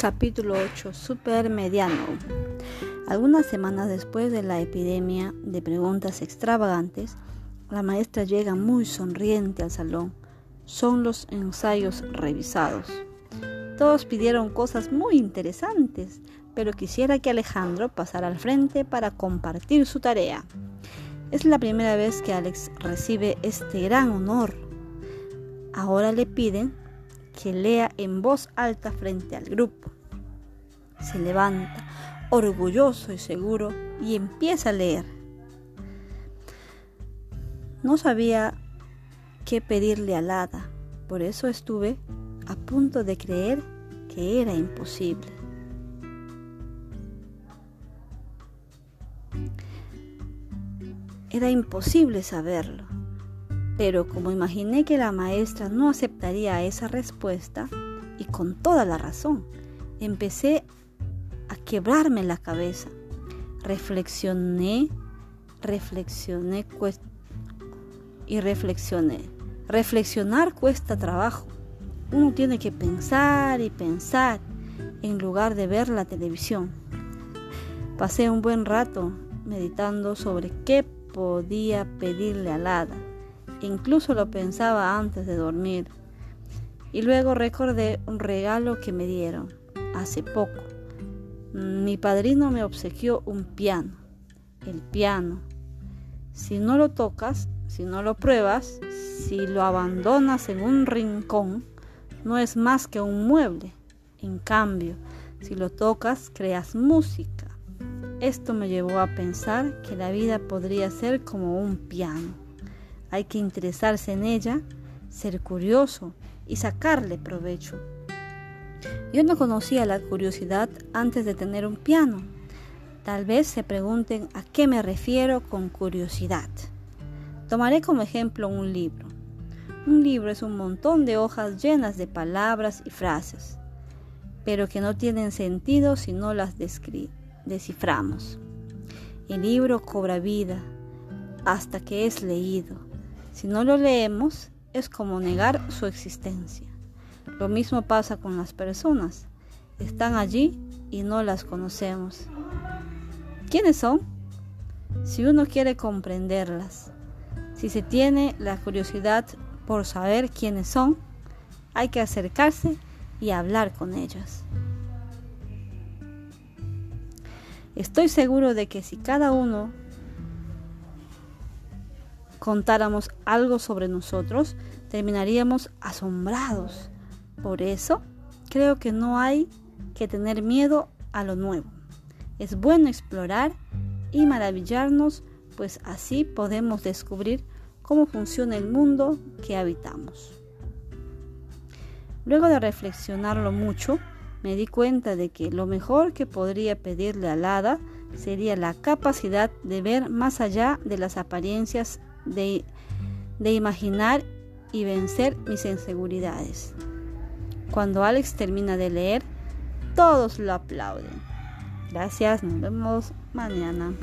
Capítulo 8. Supermediano. Algunas semanas después de la epidemia de preguntas extravagantes, la maestra llega muy sonriente al salón. Son los ensayos revisados. Todos pidieron cosas muy interesantes, pero quisiera que Alejandro pasara al frente para compartir su tarea. Es la primera vez que Alex recibe este gran honor. Ahora le piden que lea en voz alta frente al grupo. Se levanta, orgulloso y seguro, y empieza a leer. No sabía qué pedirle al hada, por eso estuve a punto de creer que era imposible. Era imposible saberlo. Pero como imaginé que la maestra no aceptaría esa respuesta, y con toda la razón, empecé a quebrarme la cabeza. Reflexioné, reflexioné y reflexioné. Reflexionar cuesta trabajo. Uno tiene que pensar y pensar en lugar de ver la televisión. Pasé un buen rato meditando sobre qué podía pedirle al hada Incluso lo pensaba antes de dormir. Y luego recordé un regalo que me dieron hace poco. Mi padrino me obsequió un piano. El piano. Si no lo tocas, si no lo pruebas, si lo abandonas en un rincón, no es más que un mueble. En cambio, si lo tocas, creas música. Esto me llevó a pensar que la vida podría ser como un piano. Hay que interesarse en ella, ser curioso y sacarle provecho. Yo no conocía la curiosidad antes de tener un piano. Tal vez se pregunten a qué me refiero con curiosidad. Tomaré como ejemplo un libro. Un libro es un montón de hojas llenas de palabras y frases, pero que no tienen sentido si no las desciframos. El libro cobra vida hasta que es leído si no lo leemos, es como negar su existencia. Lo mismo pasa con las personas. Están allí y no las conocemos. ¿Quiénes son? Si uno quiere comprenderlas, si se tiene la curiosidad por saber quiénes son, hay que acercarse y hablar con ellas. Estoy seguro de que si cada uno contáramos algo sobre nosotros, terminaríamos asombrados. Por eso, creo que no hay que tener miedo a lo nuevo. Es bueno explorar y maravillarnos, pues así podemos descubrir cómo funciona el mundo que habitamos. Luego de reflexionarlo mucho, me di cuenta de que lo mejor que podría pedirle al hada sería la capacidad de ver más allá de las apariencias de, imaginar y vencer mis inseguridades. Cuando Alex termina de leer, todos lo aplauden. Gracias, nos vemos mañana.